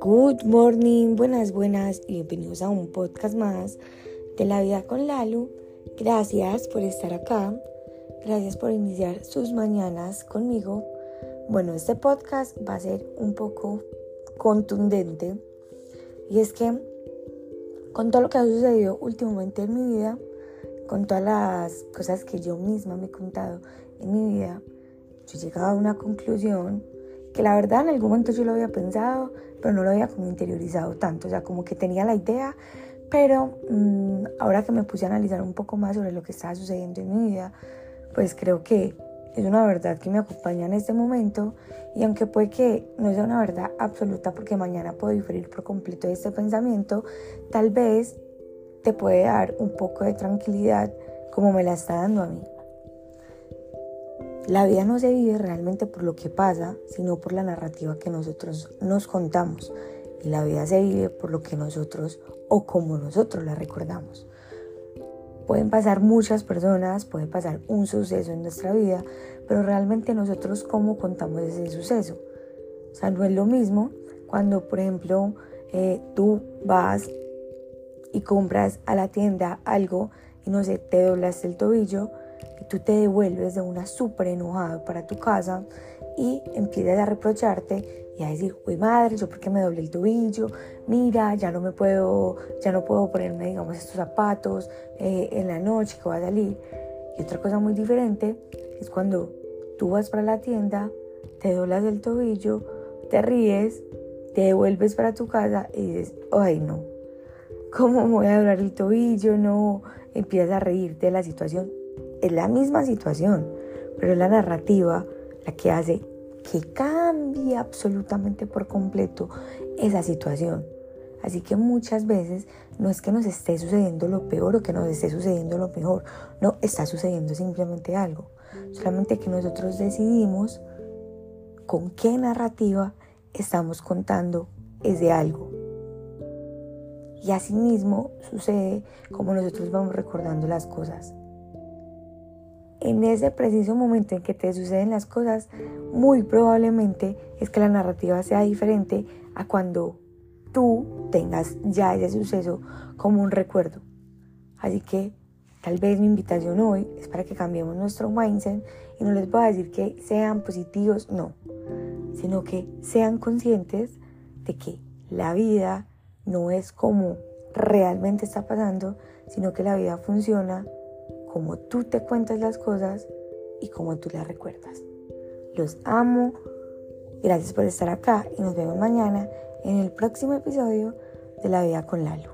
Good morning, buenas, buenas y bienvenidos a un podcast más de la vida con Lalu. Gracias por estar acá, gracias por iniciar sus mañanas conmigo. Bueno, este podcast va a ser un poco contundente y es que con todo lo que ha sucedido últimamente en mi vida, con todas las cosas que yo misma me he contado en mi vida, yo he llegado a una conclusión que la verdad en algún momento yo lo había pensado, pero no lo había como interiorizado tanto, o sea, como que tenía la idea, pero mm, ahora que me puse a analizar un poco más sobre lo que estaba sucediendo en mi vida, pues creo que es una verdad que me acompaña en este momento y aunque puede que no sea una verdad absoluta porque mañana puedo diferir por completo de este pensamiento, tal vez te puede dar un poco de tranquilidad como me la está dando a mí. La vida no se vive realmente por lo que pasa, sino por la narrativa que nosotros nos contamos. Y la vida se vive por lo que nosotros o como nosotros la recordamos. Pueden pasar muchas personas, puede pasar un suceso en nuestra vida, pero realmente nosotros cómo contamos ese suceso. O sea, no es lo mismo cuando, por ejemplo, eh, tú vas y compras a la tienda algo y no sé, te doblas el tobillo tú te devuelves de una súper enojada para tu casa y empiezas a reprocharte y a decir, uy madre, yo porque me doblé el tobillo, mira, ya no me puedo, ya no puedo ponerme, digamos, estos zapatos eh, en la noche que va a salir. Y otra cosa muy diferente es cuando tú vas para la tienda, te doblas el tobillo, te ríes, te devuelves para tu casa y dices, ay no, ¿cómo me voy a doblar el tobillo? No, empiezas a reírte de la situación. Es la misma situación, pero es la narrativa la que hace que cambie absolutamente por completo esa situación. Así que muchas veces no es que nos esté sucediendo lo peor o que nos esté sucediendo lo mejor, no, está sucediendo simplemente algo. Solamente que nosotros decidimos con qué narrativa estamos contando ese algo. Y así mismo sucede como nosotros vamos recordando las cosas en ese preciso momento en que te suceden las cosas, muy probablemente es que la narrativa sea diferente a cuando tú tengas ya ese suceso como un recuerdo. Así que tal vez mi invitación hoy es para que cambiemos nuestro mindset y no les voy a decir que sean positivos, no, sino que sean conscientes de que la vida no es como realmente está pasando, sino que la vida funciona cómo tú te cuentas las cosas y cómo tú las recuerdas. Los amo. Gracias por estar acá y nos vemos mañana en el próximo episodio de La Vida con Lalo.